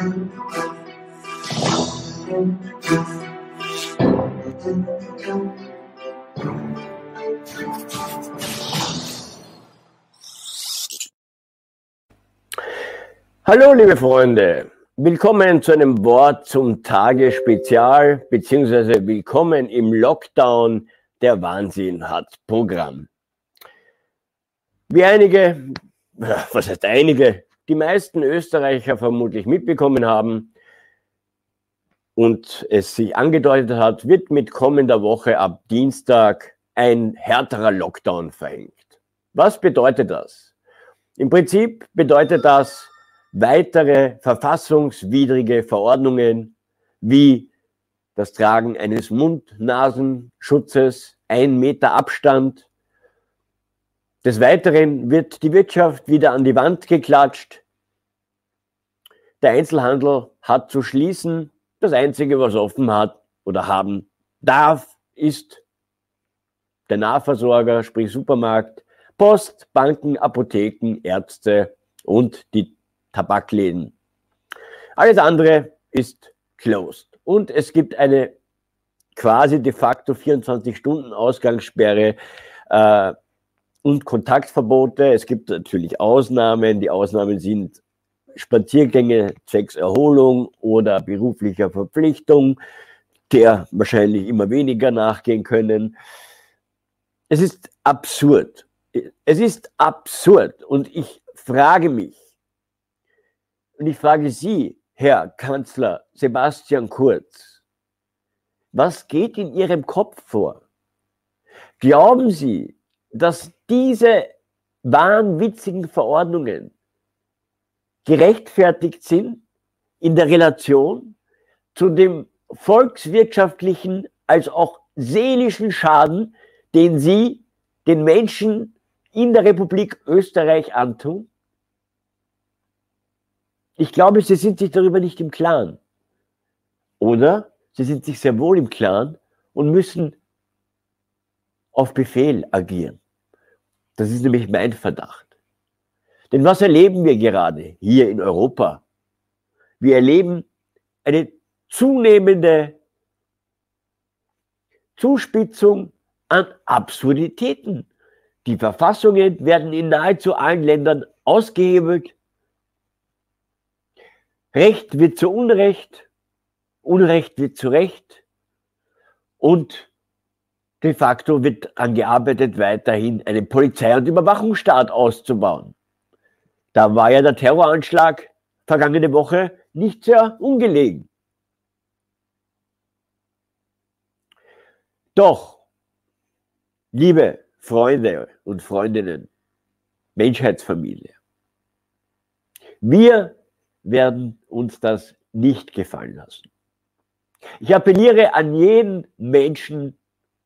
Hallo, liebe Freunde. Willkommen zu einem Wort zum Tage Spezial, beziehungsweise willkommen im Lockdown. Der Wahnsinn hat Programm. Wie einige, was heißt einige, die meisten Österreicher vermutlich mitbekommen haben und es sich angedeutet hat, wird mit kommender Woche ab Dienstag ein härterer Lockdown verhängt. Was bedeutet das? Im Prinzip bedeutet das weitere verfassungswidrige Verordnungen wie das Tragen eines Mund-Nasenschutzes, ein Meter Abstand, des Weiteren wird die Wirtschaft wieder an die Wand geklatscht. Der Einzelhandel hat zu schließen. Das Einzige, was offen hat oder haben darf, ist der Nahversorger, sprich Supermarkt, Post, Banken, Apotheken, Ärzte und die Tabakläden. Alles andere ist closed. Und es gibt eine quasi de facto 24 Stunden Ausgangssperre äh, und Kontaktverbote. Es gibt natürlich Ausnahmen. Die Ausnahmen sind Spaziergänge zwecks Erholung oder beruflicher Verpflichtung, der wahrscheinlich immer weniger nachgehen können. Es ist absurd. Es ist absurd. Und ich frage mich, und ich frage Sie, Herr Kanzler Sebastian Kurz, was geht in Ihrem Kopf vor? Glauben Sie, dass diese wahnwitzigen Verordnungen gerechtfertigt sind in der Relation zu dem volkswirtschaftlichen als auch seelischen Schaden, den sie den Menschen in der Republik Österreich antun? Ich glaube, sie sind sich darüber nicht im Klaren. Oder sie sind sich sehr wohl im Klaren und müssen auf Befehl agieren. Das ist nämlich mein Verdacht. Denn was erleben wir gerade hier in Europa? Wir erleben eine zunehmende Zuspitzung an Absurditäten. Die Verfassungen werden in nahezu allen Ländern ausgehebelt. Recht wird zu Unrecht, Unrecht wird zu Recht und De facto wird angearbeitet, weiterhin einen Polizei- und Überwachungsstaat auszubauen. Da war ja der Terroranschlag vergangene Woche nicht sehr ungelegen. Doch, liebe Freunde und Freundinnen, Menschheitsfamilie, wir werden uns das nicht gefallen lassen. Ich appelliere an jeden Menschen,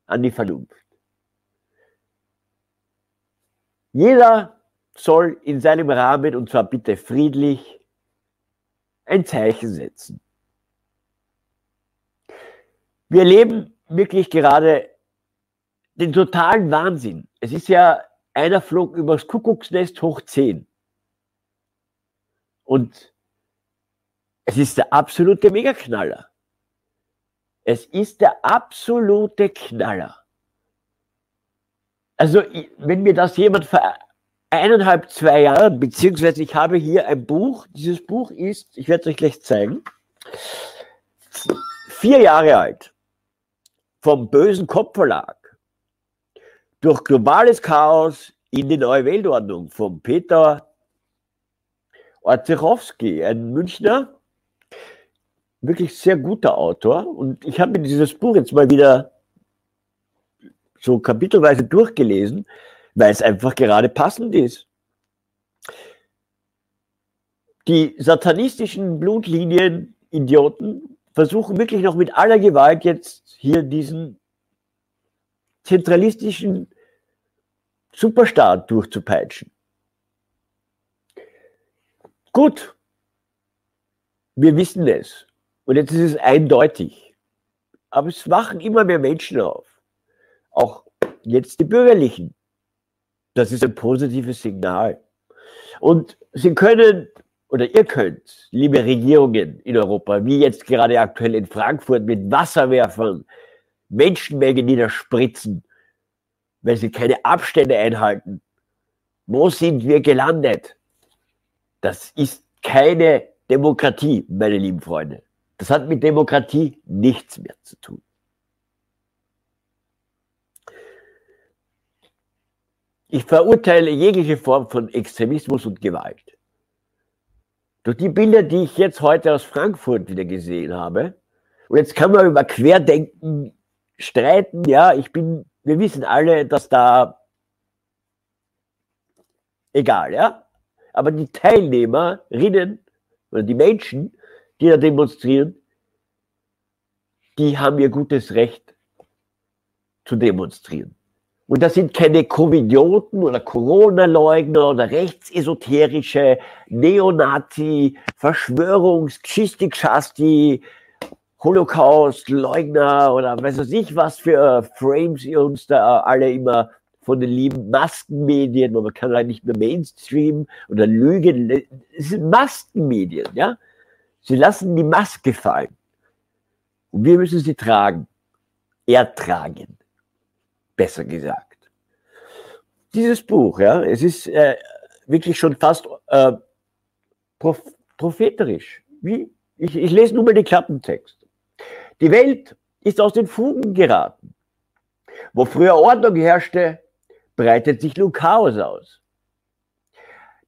an die Vernunft. Jeder soll in seinem Rahmen, und zwar bitte friedlich, ein Zeichen setzen. Wir erleben wirklich gerade den totalen Wahnsinn. Es ist ja einer flog übers Kuckucksnest hoch 10. Und es ist der absolute Megaknaller. Es ist der absolute Knaller. Also, wenn mir das jemand vor eineinhalb, zwei Jahren, beziehungsweise ich habe hier ein Buch, dieses Buch ist, ich werde es euch gleich zeigen, vier Jahre alt, vom bösen Kopfverlag, durch globales Chaos in die neue Weltordnung, von Peter Orzechowski, ein Münchner, wirklich sehr guter Autor. Und ich habe mir dieses Buch jetzt mal wieder so kapitelweise durchgelesen, weil es einfach gerade passend ist. Die satanistischen Blutlinien-Idioten versuchen wirklich noch mit aller Gewalt jetzt hier diesen zentralistischen Superstaat durchzupeitschen. Gut, wir wissen es. Und jetzt ist es eindeutig. Aber es wachen immer mehr Menschen auf. Auch jetzt die Bürgerlichen. Das ist ein positives Signal. Und sie können oder ihr könnt, liebe Regierungen in Europa, wie jetzt gerade aktuell in Frankfurt mit Wasserwerfern Menschenmengen niederspritzen, weil sie keine Abstände einhalten. Wo sind wir gelandet? Das ist keine Demokratie, meine lieben Freunde. Das hat mit Demokratie nichts mehr zu tun. Ich verurteile jegliche Form von Extremismus und Gewalt. Durch die Bilder, die ich jetzt heute aus Frankfurt wieder gesehen habe, und jetzt kann man über Querdenken streiten, ja, ich bin, wir wissen alle, dass da, egal, ja, aber die Teilnehmerinnen oder die Menschen, die da demonstrieren, die haben ihr gutes Recht zu demonstrieren. Und das sind keine Covidioten oder Corona-Leugner oder rechtsesoterische Neonazi, Verschwörungs-, Geschichtschasti, Holocaust-Leugner oder weiß ich, was für Frames ihr uns da alle immer von den lieben Maskenmedien, man kann halt nicht mehr Mainstream oder Lügen, es sind Maskenmedien, ja. Sie lassen die Maske fallen. Und wir müssen sie tragen, ertragen besser gesagt. Dieses Buch, ja, es ist äh, wirklich schon fast äh, proph propheterisch. Wie? Ich, ich lese nur mal den Klappentext. Die Welt ist aus den Fugen geraten. Wo früher Ordnung herrschte, breitet sich nun Chaos aus.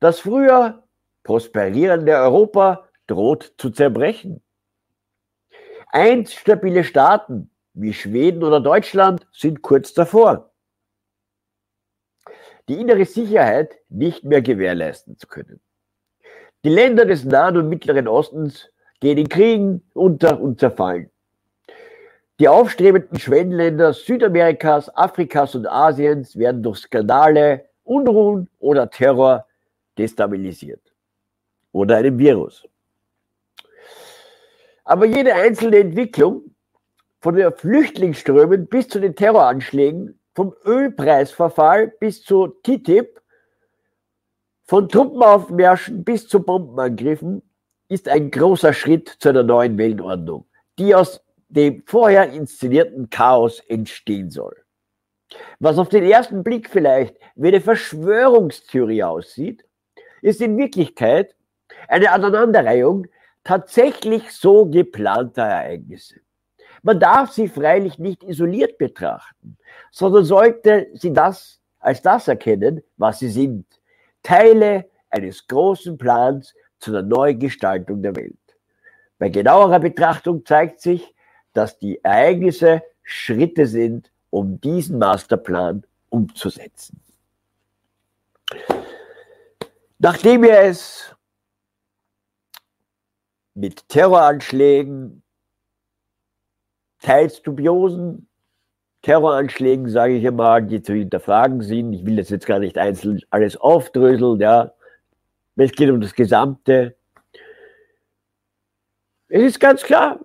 Das früher prosperierende Europa droht zu zerbrechen. Einst stabile Staaten wie Schweden oder Deutschland sind kurz davor, die innere Sicherheit nicht mehr gewährleisten zu können. Die Länder des Nahen und Mittleren Ostens gehen in Kriegen unter und zerfallen. Die aufstrebenden Schwellenländer Südamerikas, Afrikas und Asiens werden durch Skandale, Unruhen oder Terror destabilisiert. Oder einem Virus. Aber jede einzelne Entwicklung von den Flüchtlingsströmen bis zu den Terroranschlägen, vom Ölpreisverfall bis zu TTIP, von Truppenaufmärschen bis zu Bombenangriffen, ist ein großer Schritt zu einer neuen Weltordnung, die aus dem vorher inszenierten Chaos entstehen soll. Was auf den ersten Blick vielleicht wie eine Verschwörungstheorie aussieht, ist in Wirklichkeit eine Aneinanderreihung tatsächlich so geplanter Ereignisse. Man darf sie freilich nicht isoliert betrachten, sondern sollte sie das als das erkennen, was sie sind. Teile eines großen Plans zu einer Neugestaltung der Welt. Bei genauerer Betrachtung zeigt sich, dass die Ereignisse Schritte sind, um diesen Masterplan umzusetzen. Nachdem wir es mit Terroranschlägen, teils dubiosen Terroranschlägen, sage ich einmal, die zu hinterfragen sind. Ich will das jetzt gar nicht einzeln alles aufdröseln, ja. Es geht um das Gesamte. Es ist ganz klar,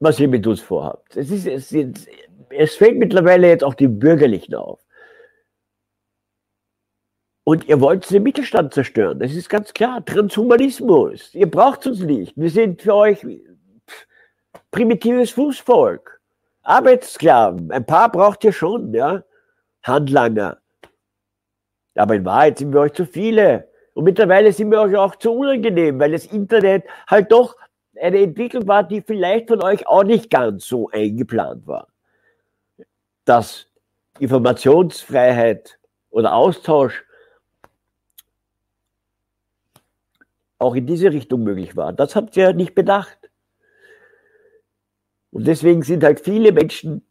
was ihr mit uns vorhabt. Es, ist, es, ist, es fällt mittlerweile jetzt auch den Bürgerlichen auf. Und ihr wollt den Mittelstand zerstören. Das ist ganz klar. Transhumanismus. Ihr braucht uns nicht. Wir sind für euch primitives Fußvolk. Arbeitssklaven. Ein paar braucht ihr schon, ja. Handlanger. Aber in Wahrheit sind wir euch zu viele. Und mittlerweile sind wir euch auch zu unangenehm, weil das Internet halt doch eine Entwicklung war, die vielleicht von euch auch nicht ganz so eingeplant war. Dass Informationsfreiheit oder Austausch auch in diese Richtung möglich war. Das habt ihr nicht bedacht. Und deswegen sind halt viele Menschen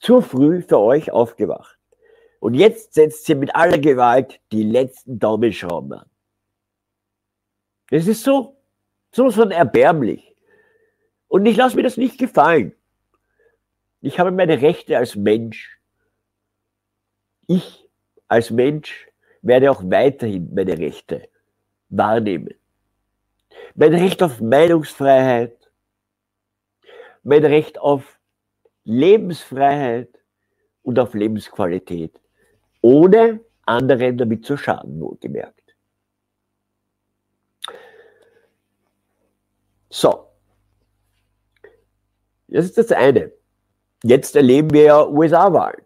zu früh für euch aufgewacht. Und jetzt setzt ihr mit aller Gewalt die letzten Daumenschrauben an. Es ist so, so von erbärmlich. Und ich lasse mir das nicht gefallen. Ich habe meine Rechte als Mensch. Ich als Mensch werde auch weiterhin meine Rechte wahrnehmen. Mein Recht auf Meinungsfreiheit, mein Recht auf Lebensfreiheit und auf Lebensqualität, ohne anderen damit zu schaden, wohlgemerkt. So. Das ist das eine. Jetzt erleben wir ja USA-Wahlen.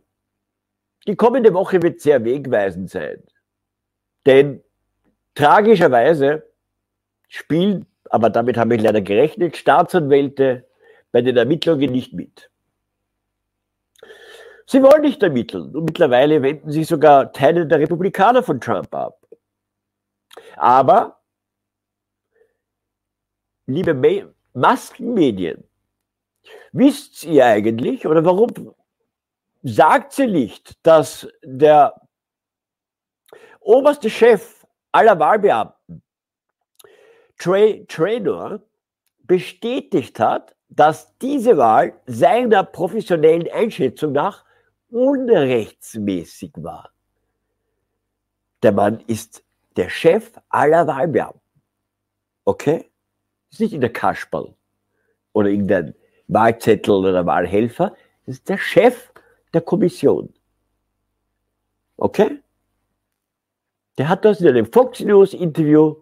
Die kommende Woche wird sehr wegweisend sein. Denn tragischerweise spielen, aber damit habe ich leider gerechnet, Staatsanwälte bei den Ermittlungen nicht mit. Sie wollen nicht ermitteln und mittlerweile wenden sich sogar Teile der Republikaner von Trump ab. Aber, liebe Maskenmedien, wisst ihr eigentlich oder warum sagt sie nicht, dass der oberste Chef aller Wahlbeamten, Trey Traynor, bestätigt hat, dass diese Wahl seiner professionellen Einschätzung nach unrechtsmäßig war. Der Mann ist der Chef aller Wahlbeamten. Okay? Ist nicht in der Kasperl oder irgendein Wahlzettel oder Wahlhelfer. Das ist der Chef der Kommission. Okay? Der hat das in einem Fox News Interview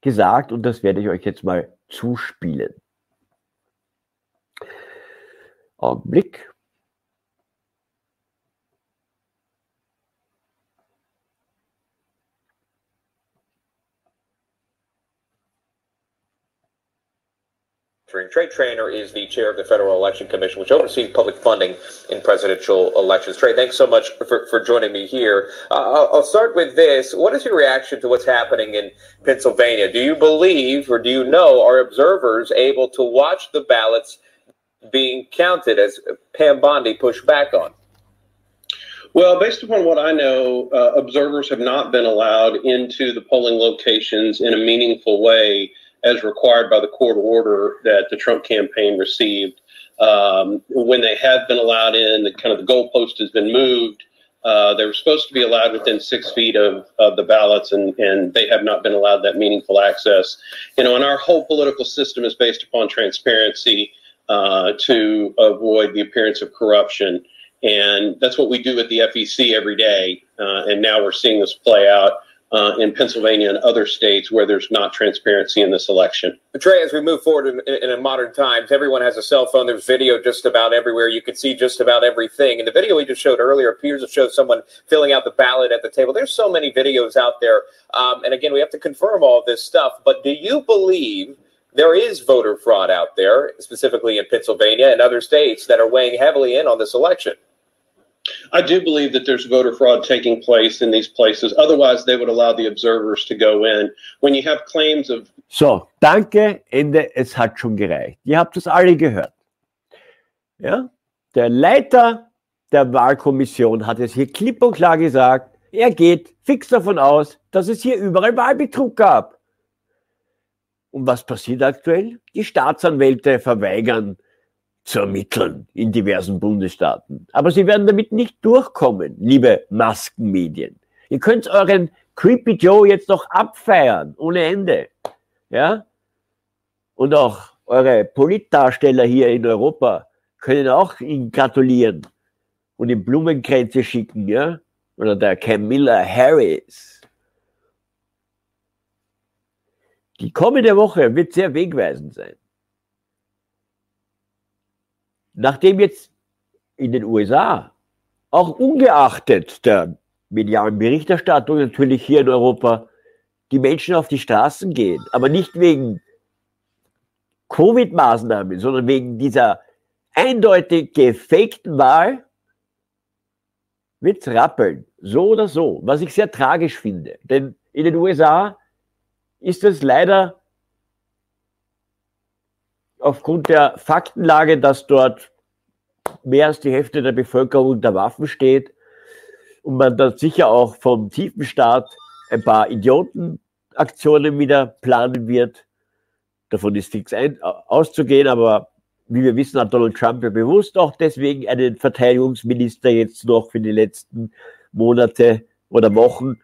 gesagt und das werde ich euch jetzt mal zuspielen. Augenblick. Trey Traynor is the chair of the Federal Election Commission, which oversees public funding in presidential elections. Trey, thanks so much for, for joining me here. Uh, I'll start with this. What is your reaction to what's happening in Pennsylvania? Do you believe or do you know are observers able to watch the ballots being counted as Pam Bondi pushed back on? Well, based upon what I know, uh, observers have not been allowed into the polling locations in a meaningful way as required by the court order that the Trump campaign received. Um, when they have been allowed in, the kind of the goalpost has been moved. Uh, they were supposed to be allowed within six feet of, of the ballots, and, and they have not been allowed that meaningful access. You know, and our whole political system is based upon transparency uh, to avoid the appearance of corruption. And that's what we do at the FEC every day. Uh, and now we're seeing this play out uh, in Pennsylvania and other states where there's not transparency in this election. Trey, as we move forward in, in, in, modern times, everyone has a cell phone. There's video just about everywhere. You can see just about everything. And the video we just showed earlier appears to show someone filling out the ballot at the table. There's so many videos out there. Um, and again, we have to confirm all this stuff. But do you believe there is voter fraud out there, specifically in Pennsylvania and other states that are weighing heavily in on this election? I do believe that there's voter fraud taking place in these places. Otherwise, they would allow the observers to go in. When you have claims of. So, danke, Ende. Es hat schon gereicht. Ihr habt es alle gehört. Ja? Der Leiter der Wahlkommission hat es hier klipp und klar gesagt, er geht fix davon aus, dass es hier überall Wahlbetrug gab. Und was passiert aktuell? Die Staatsanwälte verweigern zu ermitteln in diversen Bundesstaaten. Aber sie werden damit nicht durchkommen, liebe Maskenmedien. Ihr könnt euren Creepy Joe jetzt noch abfeiern, ohne Ende. Ja? Und auch eure Politdarsteller hier in Europa können auch ihn gratulieren und ihm Blumenkränze schicken, ja? Oder der Camilla Harris. Die kommende Woche wird sehr wegweisend sein. Nachdem jetzt in den USA, auch ungeachtet der medialen Berichterstattung natürlich hier in Europa, die Menschen auf die Straßen gehen, aber nicht wegen Covid-Maßnahmen, sondern wegen dieser eindeutig gefakten Wahl, wird es rappeln. So oder so. Was ich sehr tragisch finde. Denn in den USA ist es leider aufgrund der Faktenlage, dass dort mehr als die Hälfte der Bevölkerung unter Waffen steht und man dann sicher auch vom tiefen Staat ein paar Idiotenaktionen wieder planen wird. Davon ist nichts auszugehen, aber wie wir wissen, hat Donald Trump ja bewusst auch deswegen einen Verteidigungsminister jetzt noch für die letzten Monate oder Wochen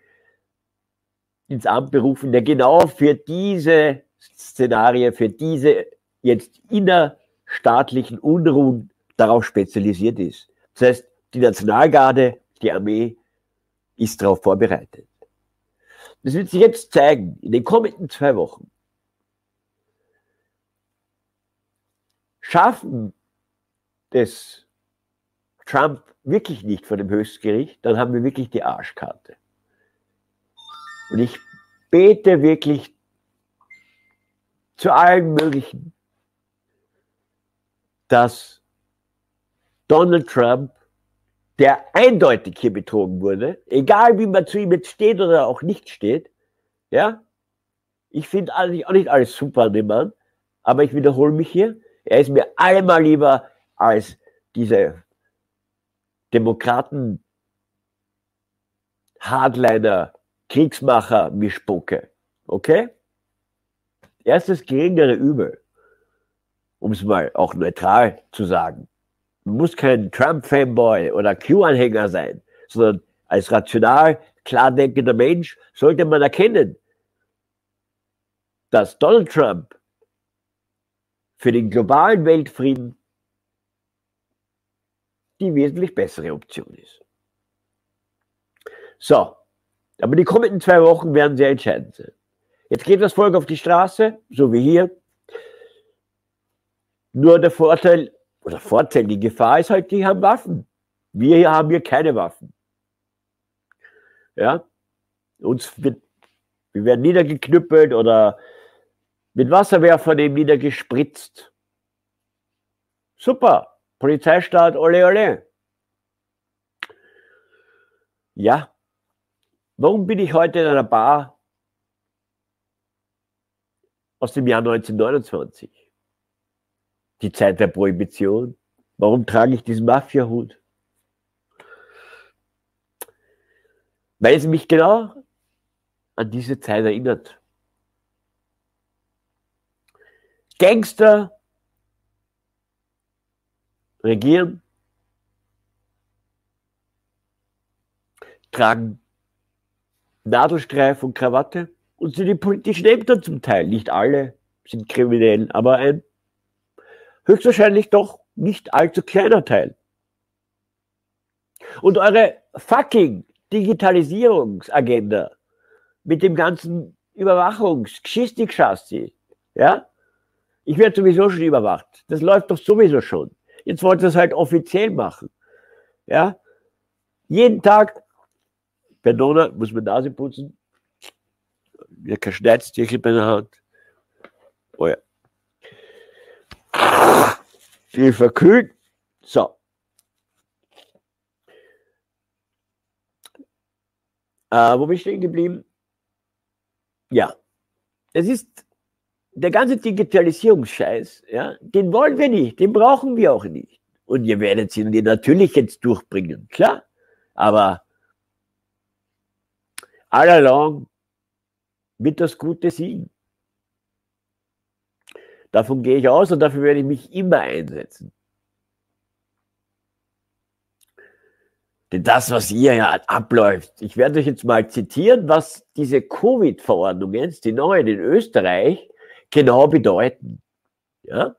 ins Amt berufen, der genau für diese Szenarien, für diese jetzt innerstaatlichen Unruhen darauf spezialisiert ist. Das heißt, die Nationalgarde, die Armee ist darauf vorbereitet. Das wird sich jetzt zeigen, in den kommenden zwei Wochen. schaffen das Trump wirklich nicht vor dem Höchstgericht, dann haben wir wirklich die Arschkarte. Und ich bete wirklich zu allen möglichen, dass Donald Trump, der eindeutig hier betrogen wurde, egal wie man zu ihm jetzt steht oder auch nicht steht, ja, ich finde eigentlich auch nicht alles super an dem Mann, aber ich wiederhole mich hier, er ist mir allemal lieber als diese Demokraten, Hardliner, Kriegsmacher, Mischpucke. Okay? Erstes geringere Übel, um es mal auch neutral zu sagen. Man muss kein Trump-Fanboy oder Q-Anhänger sein, sondern als rational, klar denkender Mensch sollte man erkennen, dass Donald Trump für den globalen Weltfrieden die wesentlich bessere Option ist. So, aber die kommenden zwei Wochen werden sehr entscheidend sein. Jetzt geht das Volk auf die Straße, so wie hier. Nur der Vorteil, oder Vorteil, die Gefahr ist halt, die haben Waffen. Wir hier haben hier keine Waffen. Ja, uns wird, wir werden niedergeknüppelt oder mit Wasserwerfern eben niedergespritzt. Super. Polizeistaat, ole ole. Ja. Warum bin ich heute in einer Bar aus dem Jahr 1929? Die Zeit der Prohibition. Warum trage ich diesen Mafia-Hut? Weil es mich genau an diese Zeit erinnert. Gangster regieren, tragen Nadelstreif und Krawatte und sind in politischen Ämtern zum Teil. Nicht alle sind kriminell, aber ein höchstwahrscheinlich doch nicht allzu kleiner Teil. Und eure fucking Digitalisierungsagenda mit dem ganzen Überwachungs-Geschichtig-Chassis, ja? Ich werde sowieso schon überwacht. Das läuft doch sowieso schon. Jetzt wollt ihr es halt offiziell machen. Ja? Jeden Tag, Perdona, muss man Nase putzen. Ja, kein Schneidstierchen bei der Hand. Oh ja. Viel verkühlt. So. Äh, wo bin ich stehen geblieben? Ja. Es ist der ganze Digitalisierungsscheiß, ja, den wollen wir nicht, den brauchen wir auch nicht. Und ihr werdet sie natürlich jetzt durchbringen, klar. Aber all along wird das Gute siegen. Davon gehe ich aus und dafür werde ich mich immer einsetzen. Denn das, was hier ja abläuft, ich werde euch jetzt mal zitieren, was diese Covid-Verordnungen, die neuen in Österreich, genau bedeuten. Ja?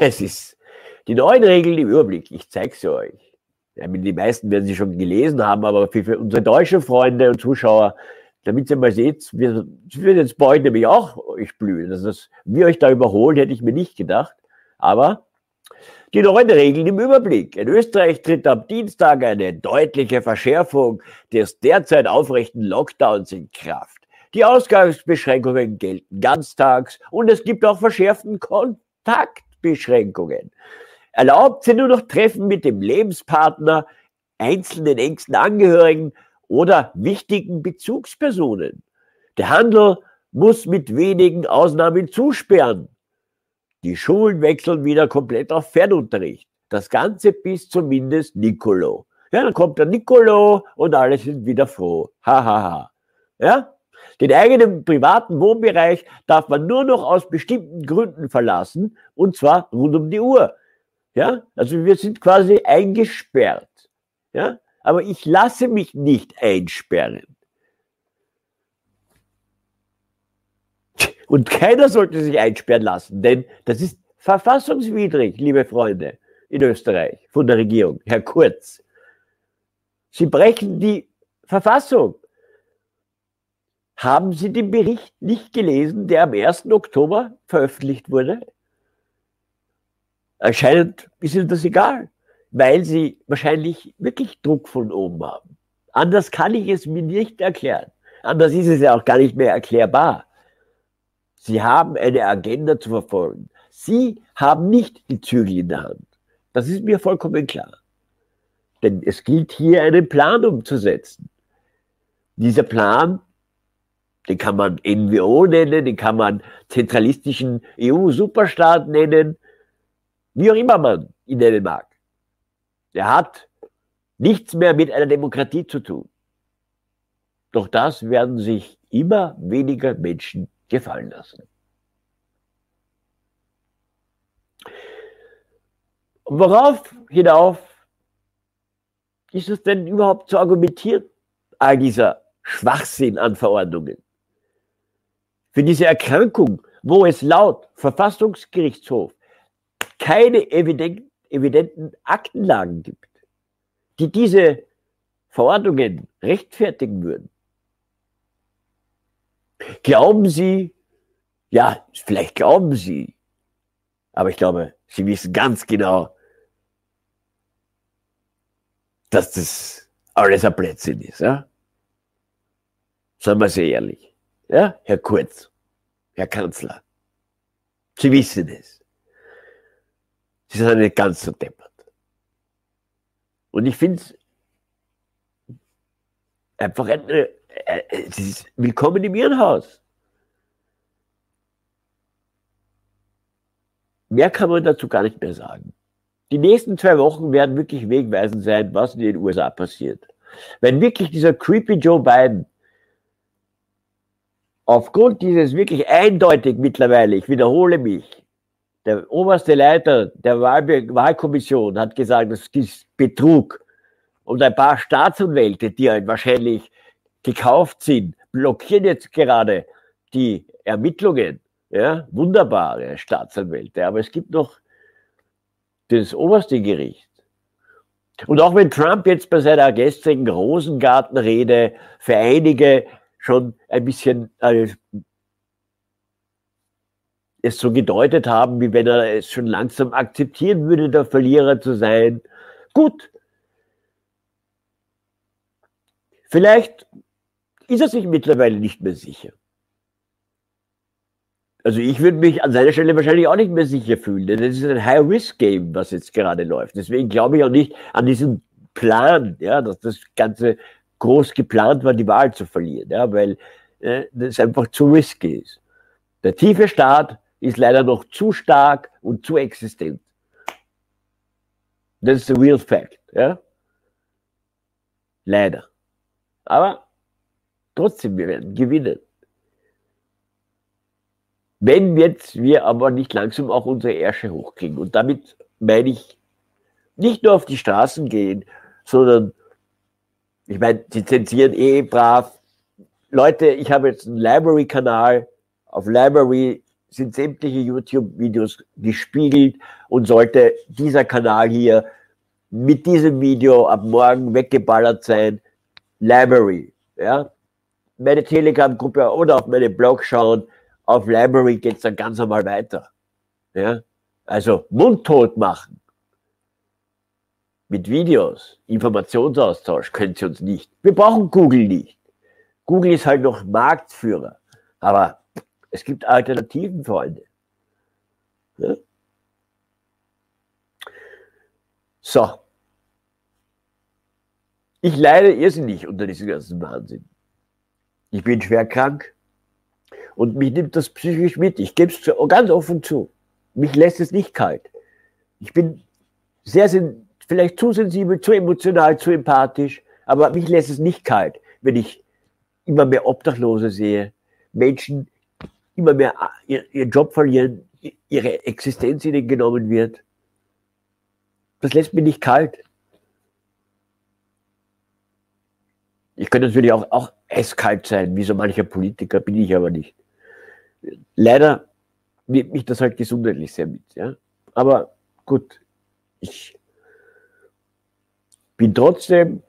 Das ist die neuen Regeln im Überblick. Ich zeige sie euch. Die meisten werden sie schon gelesen haben, aber für, für unsere deutschen Freunde und Zuschauer, damit ihr mal seht, wir, wird jetzt euch nämlich auch euch blühen. Also, dass wir euch da überholen, hätte ich mir nicht gedacht. Aber die neuen Regeln im Überblick. In Österreich tritt am Dienstag eine deutliche Verschärfung des derzeit aufrechten Lockdowns in Kraft. Die Ausgangsbeschränkungen gelten ganztags und es gibt auch verschärften Kontaktbeschränkungen. Erlaubt sind nur noch Treffen mit dem Lebenspartner, einzelnen engsten Angehörigen oder wichtigen Bezugspersonen. Der Handel muss mit wenigen Ausnahmen zusperren. Die Schulen wechseln wieder komplett auf Fernunterricht. Das Ganze bis zumindest Nicolo. Ja, dann kommt der Nicolo und alle sind wieder froh. Hahaha. Ha, ha. Ja? Den eigenen privaten Wohnbereich darf man nur noch aus bestimmten Gründen verlassen und zwar rund um die Uhr. Ja, also wir sind quasi eingesperrt. Ja, aber ich lasse mich nicht einsperren. Und keiner sollte sich einsperren lassen, denn das ist verfassungswidrig, liebe Freunde in Österreich von der Regierung, Herr Kurz. Sie brechen die Verfassung. Haben Sie den Bericht nicht gelesen, der am 1. Oktober veröffentlicht wurde? Anscheinend ist ihnen das egal, weil sie wahrscheinlich wirklich Druck von oben haben. Anders kann ich es mir nicht erklären. Anders ist es ja auch gar nicht mehr erklärbar. Sie haben eine Agenda zu verfolgen. Sie haben nicht die Zügel in der Hand. Das ist mir vollkommen klar. Denn es gilt hier einen Plan umzusetzen. Dieser Plan, den kann man NWO nennen, den kann man zentralistischen EU-Superstaat nennen, wie auch immer man ihn nennen mag. Der hat nichts mehr mit einer Demokratie zu tun. Doch das werden sich immer weniger Menschen gefallen lassen. Und worauf hinauf ist es denn überhaupt zu argumentieren, all dieser Schwachsinn an Verordnungen? Für diese Erkrankung, wo es laut Verfassungsgerichtshof keine evidenten, evidenten Aktenlagen gibt, die diese Verordnungen rechtfertigen würden. Glauben Sie, ja, vielleicht glauben Sie, aber ich glaube, Sie wissen ganz genau, dass das alles ein Blödsinn ist. Ja? Sagen wir sehr ehrlich. Ja, Herr Kurz, Herr Kanzler, Sie wissen es. Sie sind nicht ganz so deppert. Und ich finde es einfach ein, äh, äh, ist willkommen im Irrenhaus. Mehr kann man dazu gar nicht mehr sagen. Die nächsten zwei Wochen werden wirklich wegweisend sein, was in den USA passiert. Wenn wirklich dieser creepy Joe Biden aufgrund dieses wirklich eindeutig mittlerweile, ich wiederhole mich, der oberste Leiter der Wahl Wahlkommission hat gesagt, das ist Betrug. Und ein paar Staatsanwälte, die halt wahrscheinlich gekauft sind, blockieren jetzt gerade die Ermittlungen. Ja, wunderbare Staatsanwälte. Aber es gibt noch das oberste Gericht. Und auch wenn Trump jetzt bei seiner gestrigen Rosengartenrede für einige schon ein bisschen äh, es so gedeutet haben, wie wenn er es schon langsam akzeptieren würde, der Verlierer zu sein. Gut. Vielleicht ist er sich mittlerweile nicht mehr sicher. Also ich würde mich an seiner Stelle wahrscheinlich auch nicht mehr sicher fühlen, denn es ist ein High-Risk-Game, was jetzt gerade läuft. Deswegen glaube ich auch nicht an diesen Plan, ja, dass das Ganze groß geplant war, die Wahl zu verlieren, ja, weil äh, das einfach zu risky ist. Der tiefe Staat ist leider noch zu stark und zu existent. Das ist the real fact. Ja? Leider. Aber trotzdem, wir werden gewinnen. Wenn jetzt wir aber nicht langsam auch unsere Ärsche hochkriegen und damit meine ich nicht nur auf die Straßen gehen, sondern ich meine, sie zensieren eh brav. Leute, ich habe jetzt einen Library-Kanal. Auf Library sind sämtliche YouTube-Videos gespiegelt und sollte dieser Kanal hier mit diesem Video ab morgen weggeballert sein, Library, ja, meine Telegram-Gruppe oder auf meine Blog schauen, auf Library geht es dann ganz einmal weiter, ja, also mundtot machen. Mit Videos, Informationsaustausch können Sie uns nicht. Wir brauchen Google nicht. Google ist halt noch Marktführer, aber es gibt Alternativen, Freunde. Ja? So. Ich leide irrsinnig unter diesem ganzen Wahnsinn. Ich bin schwer krank und mich nimmt das psychisch mit. Ich gebe es ganz offen zu. Mich lässt es nicht kalt. Ich bin sehr, vielleicht zu sensibel, zu emotional, zu empathisch, aber mich lässt es nicht kalt, wenn ich immer mehr Obdachlose sehe, Menschen, immer mehr äh, ihren Job verlieren, ihre Existenz ihnen genommen wird. Das lässt mich nicht kalt. Ich könnte natürlich auch, auch eiskalt sein, wie so mancher Politiker, bin ich aber nicht. Leider nimmt mich das halt gesundheitlich sehr mit. Ja? Aber gut, ich bin trotzdem,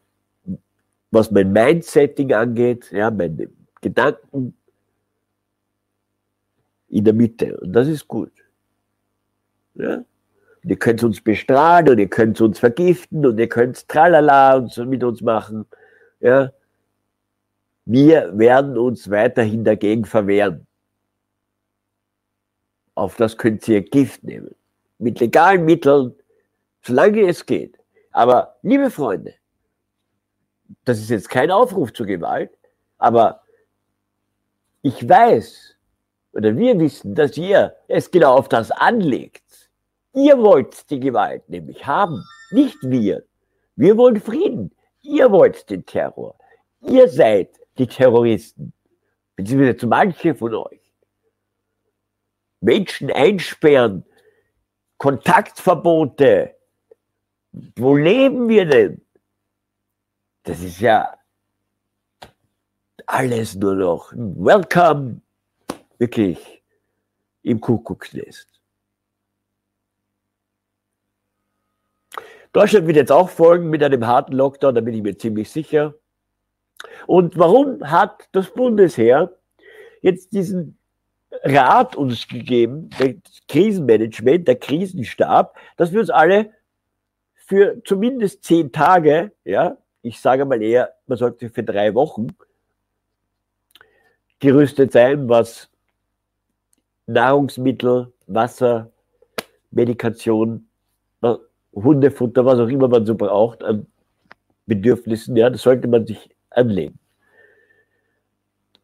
was mein Mindsetting angeht, ja, meine Gedanken, in der Mitte. Und das ist gut. Ja? Ihr könnt uns bestrahlen und ihr könnt uns vergiften und ihr könnt tralala und so mit uns machen. Ja. Wir werden uns weiterhin dagegen verwehren. Auf das könnt ihr Gift nehmen. Mit legalen Mitteln, solange es geht. Aber, liebe Freunde, das ist jetzt kein Aufruf zur Gewalt, aber ich weiß, oder wir wissen, dass ihr es genau auf das anlegt. Ihr wollt die Gewalt nämlich haben, nicht wir. Wir wollen Frieden. Ihr wollt den Terror. Ihr seid die Terroristen. Beziehungsweise zu manche von euch. Menschen einsperren, Kontaktverbote. Wo leben wir denn? Das ist ja alles nur noch Welcome, wirklich im Kuckucksnest. Deutschland wird jetzt auch folgen mit einem harten Lockdown, da bin ich mir ziemlich sicher. Und warum hat das Bundesheer jetzt diesen Rat uns gegeben, das Krisenmanagement, der Krisenstab, dass wir uns alle für zumindest zehn Tage, ja, ich sage mal eher, man sollte für drei Wochen gerüstet sein, was Nahrungsmittel, Wasser, Medikation, Hundefutter, was auch immer man so braucht an Bedürfnissen, ja, das sollte man sich anlegen.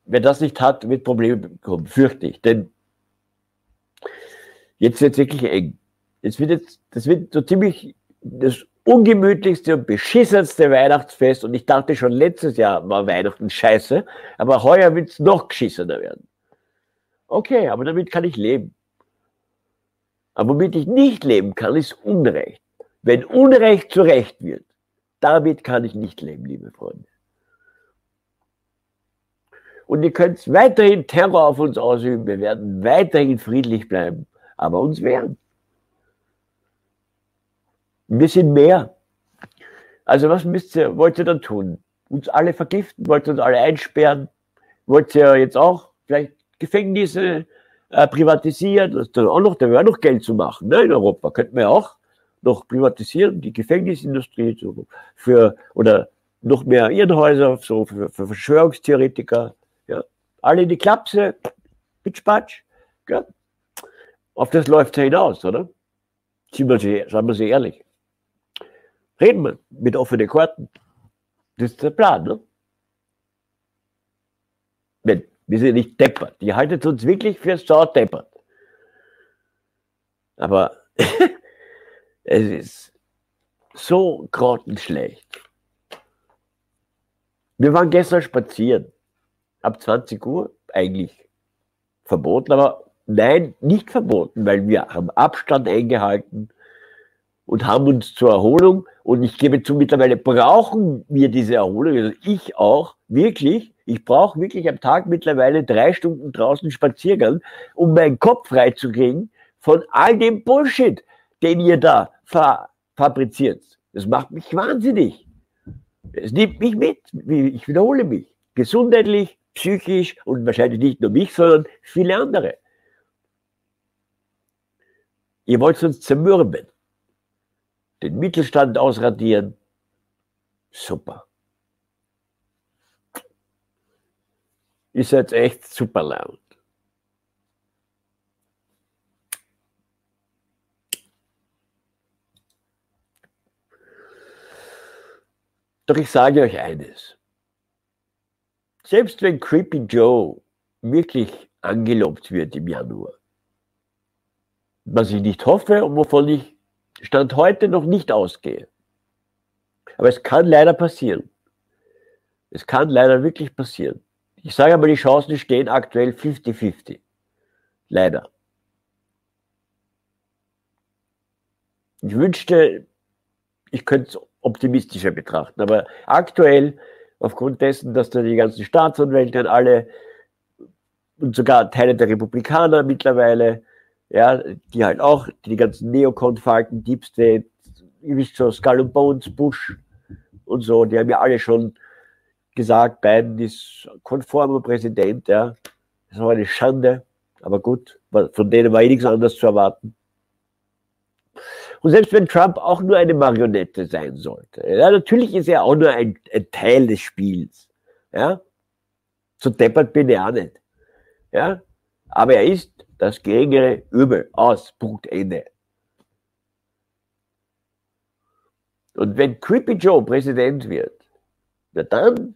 Wer das nicht hat, wird Probleme bekommen, fürchte ich. Denn jetzt wird es wirklich eng. Jetzt wird jetzt, das wird so ziemlich das ungemütlichste und beschissenste Weihnachtsfest. Und ich dachte schon letztes Jahr war Weihnachten scheiße, aber heuer wird es noch geschissener werden. Okay, aber damit kann ich leben. Aber womit ich nicht leben kann, ist Unrecht. Wenn Unrecht zu Recht wird, damit kann ich nicht leben, liebe Freunde. Und ihr könnt weiterhin Terror auf uns ausüben, wir werden weiterhin friedlich bleiben, aber uns wehren. Wir sind mehr. Also was müsst ihr, wollt ihr dann tun? Uns alle vergiften? Wollt ihr uns alle einsperren? Wollt ihr jetzt auch vielleicht Gefängnisse äh, privatisieren? Das dann auch noch, da wäre noch Geld zu machen, ne, in Europa. Könnten wir auch noch privatisieren, die Gefängnisindustrie so für, oder noch mehr Irrenhäuser, so für, für Verschwörungstheoretiker, ja. Alle in die Klapse, Pitschpatsch, ja. Auf das läuft es hinaus, oder? Seien wir, sie, seien wir sie ehrlich. Reden wir mit offenen Karten. Das ist der Plan, ne? Wenn, wir sind nicht deppert. Die haltet uns wirklich für sau deppert. Aber Es ist so grottenschlecht. Wir waren gestern spazieren. Ab 20 Uhr eigentlich verboten, aber nein, nicht verboten, weil wir haben Abstand eingehalten und haben uns zur Erholung, und ich gebe zu, mittlerweile brauchen wir diese Erholung, also ich auch, wirklich, ich brauche wirklich am Tag mittlerweile drei Stunden draußen Spaziergang, um meinen Kopf freizukriegen von all dem Bullshit den ihr da fa fabriziert. Das macht mich wahnsinnig. Es nimmt mich mit. Ich wiederhole mich. Gesundheitlich, psychisch und wahrscheinlich nicht nur mich, sondern viele andere. Ihr wollt uns zermürben, den Mittelstand ausradieren. Super. Ihr seid echt super laut. Doch ich sage euch eines. Selbst wenn Creepy Joe wirklich angelobt wird im Januar, was ich nicht hoffe und wovon ich Stand heute noch nicht ausgehe. Aber es kann leider passieren. Es kann leider wirklich passieren. Ich sage aber, die Chancen stehen aktuell 50-50. Leider. Ich wünschte, ich könnte es optimistischer betrachten. Aber aktuell, aufgrund dessen, dass da die ganzen Staatsanwälte alle und sogar Teile der Republikaner mittlerweile, ja, die halt auch, die ganzen Neokon-Falken, Deep State, schon, Skull and Bones, Bush und so, die haben ja alle schon gesagt, Biden ist konformer Präsident, ja. Das war eine Schande, aber gut, von denen war eh nichts anderes zu erwarten. Und selbst wenn Trump auch nur eine Marionette sein sollte, ja, natürlich ist er auch nur ein, ein Teil des Spiels. Ja? So deppert bin ich auch nicht. Ja? Aber er ist das geringere Übel. Aus. Punkt Ende. Und wenn Creepy Joe Präsident wird, na dann,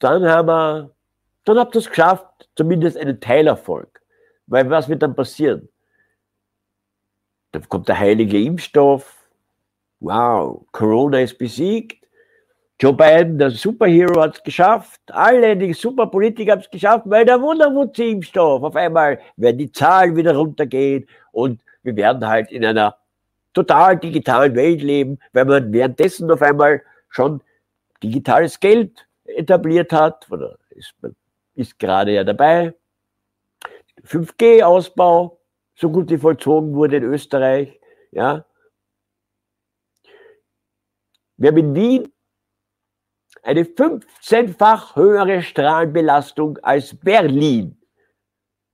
dann haben wir, dann habt ihr es geschafft, zumindest einen Teilerfolg. Weil was wird dann passieren? Dann kommt der heilige Impfstoff. Wow, Corona ist besiegt. Joe Biden, der Superhero, hat es geschafft. Alle, die Superpolitiker haben es geschafft, weil der Wunderwutz-Impfstoff. Auf einmal werden die Zahlen wieder runtergehen und wir werden halt in einer total digitalen Welt leben, weil man währenddessen auf einmal schon digitales Geld etabliert hat, oder ist, ist gerade ja dabei. 5G-Ausbau, so gut wie vollzogen wurde in Österreich, ja. Wir haben in Wien eine 15-fach höhere Strahlenbelastung als Berlin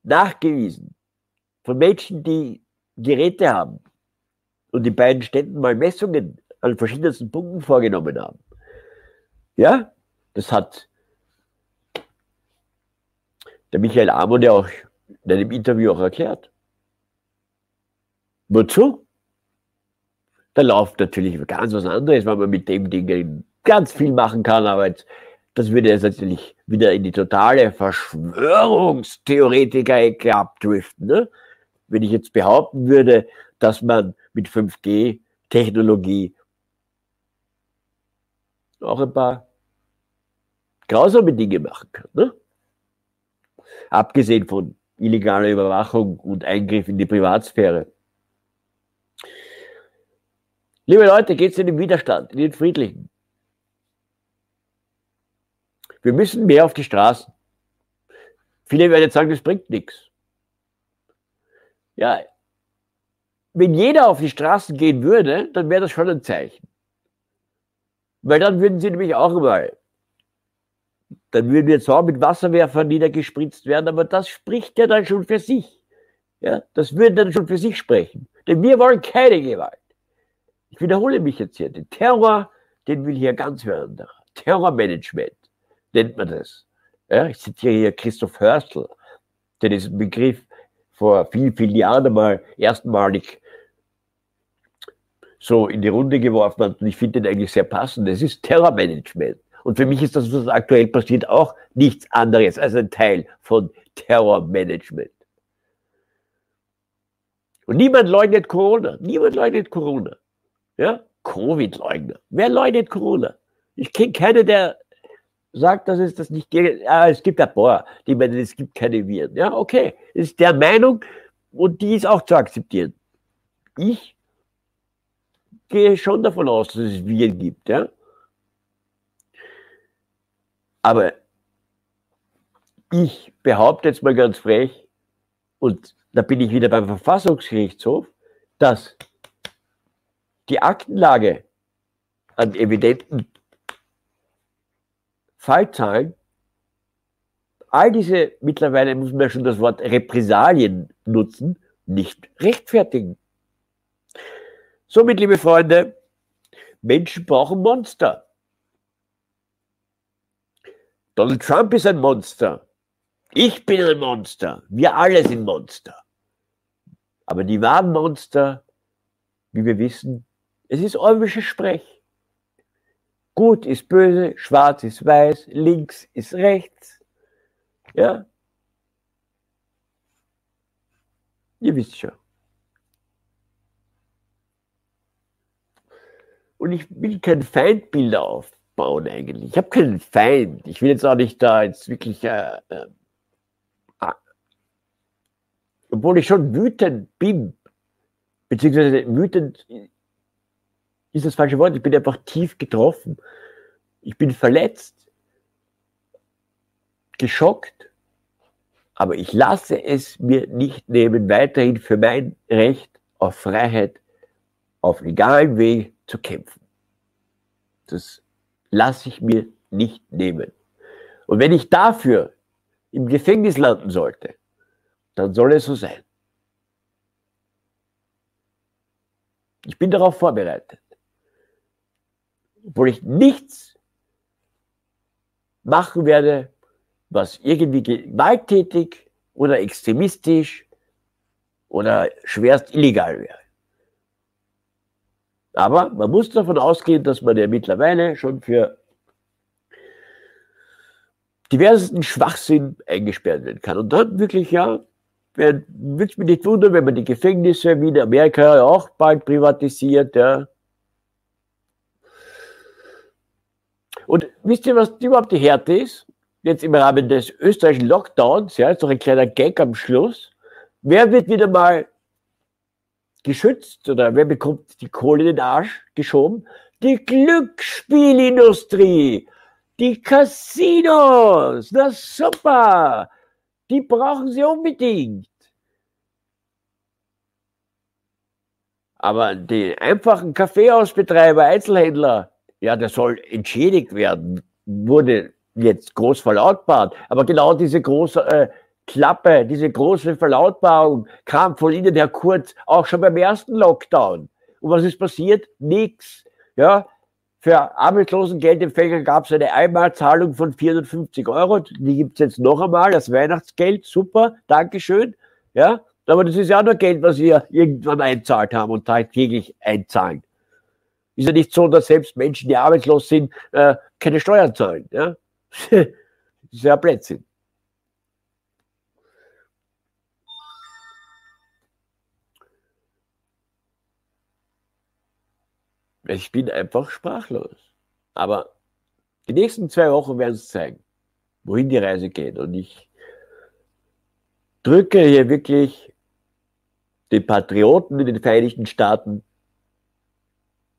nachgewiesen von Menschen, die Geräte haben und die beiden Städten mal Messungen an verschiedensten Punkten vorgenommen haben. Ja, das hat der Michael Amon ja auch in einem Interview auch erklärt. Wozu? Da läuft natürlich ganz was anderes, weil man mit dem Ding ganz viel machen kann, aber jetzt, das würde jetzt natürlich wieder in die totale Verschwörungstheoretiker-Ecke abdriften. Ne? Wenn ich jetzt behaupten würde, dass man mit 5G-Technologie auch ein paar grausame Dinge machen kann. Ne? Abgesehen von illegaler Überwachung und Eingriff in die Privatsphäre. Liebe Leute, geht es in den Widerstand, in den friedlichen. Wir müssen mehr auf die Straßen. Viele werden jetzt sagen, das bringt nichts. Ja, wenn jeder auf die Straßen gehen würde, dann wäre das schon ein Zeichen. Weil dann würden sie nämlich auch mal, dann würden wir zwar mit Wasserwerfern niedergespritzt werden, aber das spricht ja dann schon für sich. Ja, das würde dann schon für sich sprechen. Denn wir wollen keine Gewalt. Ich wiederhole mich jetzt hier. Den Terror, den will hier ganz hören. Terrormanagement nennt man das. Ja, ich zitiere hier Christoph Hörstl, der diesen Begriff vor vielen, vielen Jahren einmal erstmalig so in die Runde geworfen hat. Und ich finde den eigentlich sehr passend. Es ist Terrormanagement. Und für mich ist das, was aktuell passiert, auch nichts anderes als ein Teil von Terrormanagement. Und niemand leugnet Corona. Niemand leugnet Corona. Ja? Covid-Leugner. Wer leugnet Corona? Ich kenne keinen, der sagt, dass es das nicht gibt. Ah, es gibt ein paar, die meinen, es gibt keine Viren. Ja, okay. Ist der Meinung und die ist auch zu akzeptieren. Ich gehe schon davon aus, dass es Viren gibt. Ja? Aber ich behaupte jetzt mal ganz frech, und da bin ich wieder beim Verfassungsgerichtshof, dass die Aktenlage an evidenten Fallzahlen, all diese, mittlerweile muss man ja schon das Wort Repressalien nutzen, nicht rechtfertigen. Somit, liebe Freunde, Menschen brauchen Monster. Donald Trump ist ein Monster. Ich bin ein Monster. Wir alle sind Monster. Aber die wahren Monster, wie wir wissen, es ist orwellisches Sprech. Gut ist böse, schwarz ist weiß, links ist rechts. Ja? Ihr wisst schon. Und ich will kein Feindbilder aufbauen eigentlich. Ich habe keinen Feind. Ich will jetzt auch nicht da jetzt wirklich, äh, äh, ah, obwohl ich schon wütend bin, beziehungsweise wütend ist das falsche Wort. Ich bin einfach tief getroffen. Ich bin verletzt, geschockt, aber ich lasse es mir nicht nehmen, weiterhin für mein Recht auf Freiheit auf legalem Weg zu kämpfen. Das lasse ich mir nicht nehmen. Und wenn ich dafür im Gefängnis landen sollte, dann soll es so sein. Ich bin darauf vorbereitet. Obwohl ich nichts machen werde, was irgendwie gewalttätig oder extremistisch oder schwerst illegal wäre. Aber man muss davon ausgehen, dass man ja mittlerweile schon für diversesten Schwachsinn eingesperrt werden kann. Und dann wirklich, ja, würde es mich nicht wundern, wenn man die Gefängnisse wie in Amerika auch bald privatisiert, ja. Und wisst ihr, was überhaupt die Härte ist? Jetzt im Rahmen des österreichischen Lockdowns, ja, ist doch ein kleiner Gag am Schluss. Wer wird wieder mal geschützt oder wer bekommt die Kohle in den Arsch geschoben? Die Glücksspielindustrie, die Casinos, na super, die brauchen sie unbedingt. Aber die einfachen Kaffeehausbetreiber, Einzelhändler, ja, der soll entschädigt werden, wurde jetzt groß verlautbart. Aber genau diese große äh, Klappe, diese große Verlautbarung kam von Ihnen, Herr Kurz, auch schon beim ersten Lockdown. Und was ist passiert? Nix. Ja, für Arbeitslosengeldempfänger gab es eine Einmalzahlung von 450 Euro. Die gibt es jetzt noch einmal als Weihnachtsgeld. Super, Dankeschön. Ja, aber das ist ja nur Geld, was wir irgendwann einzahlt haben und tagtäglich einzahlen. Ist ja nicht so, dass selbst Menschen, die arbeitslos sind, äh, keine Steuern zahlen. Ja? das ist ja Blödsinn. Ich bin einfach sprachlos. Aber die nächsten zwei Wochen werden es zeigen, wohin die Reise geht. Und ich drücke hier wirklich den Patrioten in den Vereinigten Staaten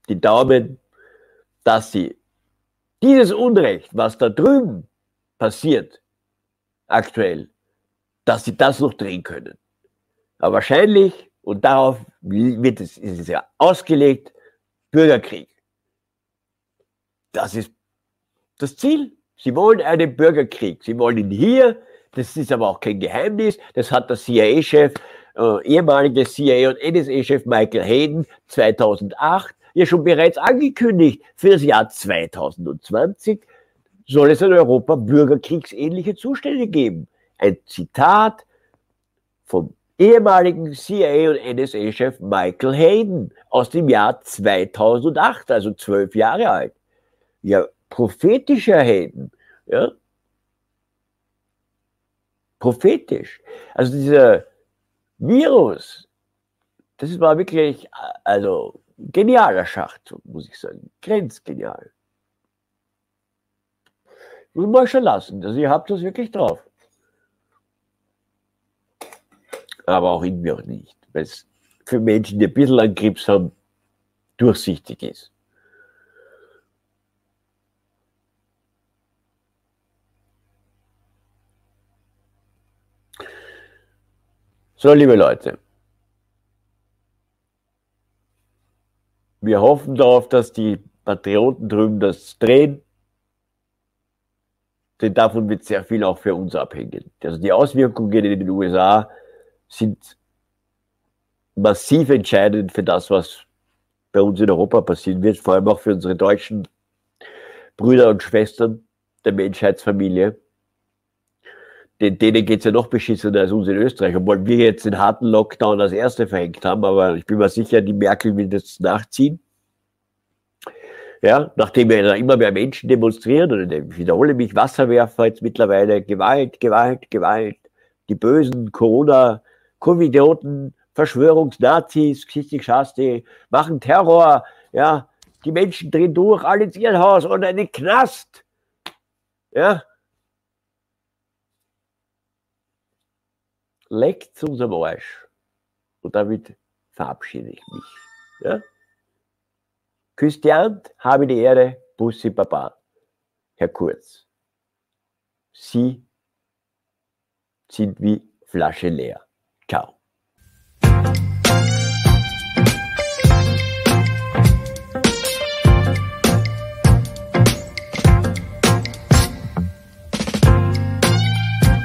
die Daumen, dass sie dieses Unrecht, was da drüben passiert, aktuell, dass sie das noch drehen können. Aber wahrscheinlich, und darauf wird es, ist es ja ausgelegt, Bürgerkrieg. Das ist das Ziel. Sie wollen einen Bürgerkrieg. Sie wollen ihn hier. Das ist aber auch kein Geheimnis. Das hat der CIA-Chef, äh, ehemalige CIA und NSA-Chef Michael Hayden 2008 ja schon bereits angekündigt. Für das Jahr 2020 soll es in Europa bürgerkriegsähnliche Zustände geben. Ein Zitat vom ehemaligen CIA und NSA-Chef Michael Hayden aus dem Jahr 2008, also zwölf Jahre alt. Ja, prophetischer Hayden, ja. Prophetisch. Also dieser Virus, das war wirklich, also genialer Schachzug, muss ich sagen. Grenzgenial. Muss man schon lassen. Also ihr habt das wirklich drauf. Aber auch in mir nicht, weil es für Menschen, die ein bisschen an Krebs haben, durchsichtig ist. So, liebe Leute, wir hoffen darauf, dass die Patrioten drüben das drehen, denn davon wird sehr viel auch für uns abhängen. Also die Auswirkungen in den USA sind massiv entscheidend für das, was bei uns in Europa passieren wird, vor allem auch für unsere deutschen Brüder und Schwestern der Menschheitsfamilie. Denn denen geht es ja noch beschissener als uns in Österreich, obwohl wir jetzt den harten Lockdown als Erste verhängt haben, aber ich bin mir sicher, die Merkel will das nachziehen. Ja, nachdem ja immer mehr Menschen demonstrieren, und ich wiederhole mich, Wasserwerfer jetzt mittlerweile, Gewalt, Gewalt, Gewalt, die bösen Corona- Covidioten, Verschwörungsnazis, Geschichte machen Terror, ja, die Menschen drehen durch, alle ins Irrenhaus und einen Knast. Ja. Leckt uns am Arsch. Und damit verabschiede ich mich. Ja. Küsst die Hand, habe die Ehre, Bussi Baba. Herr Kurz, Sie sind wie Flasche leer. Ciao.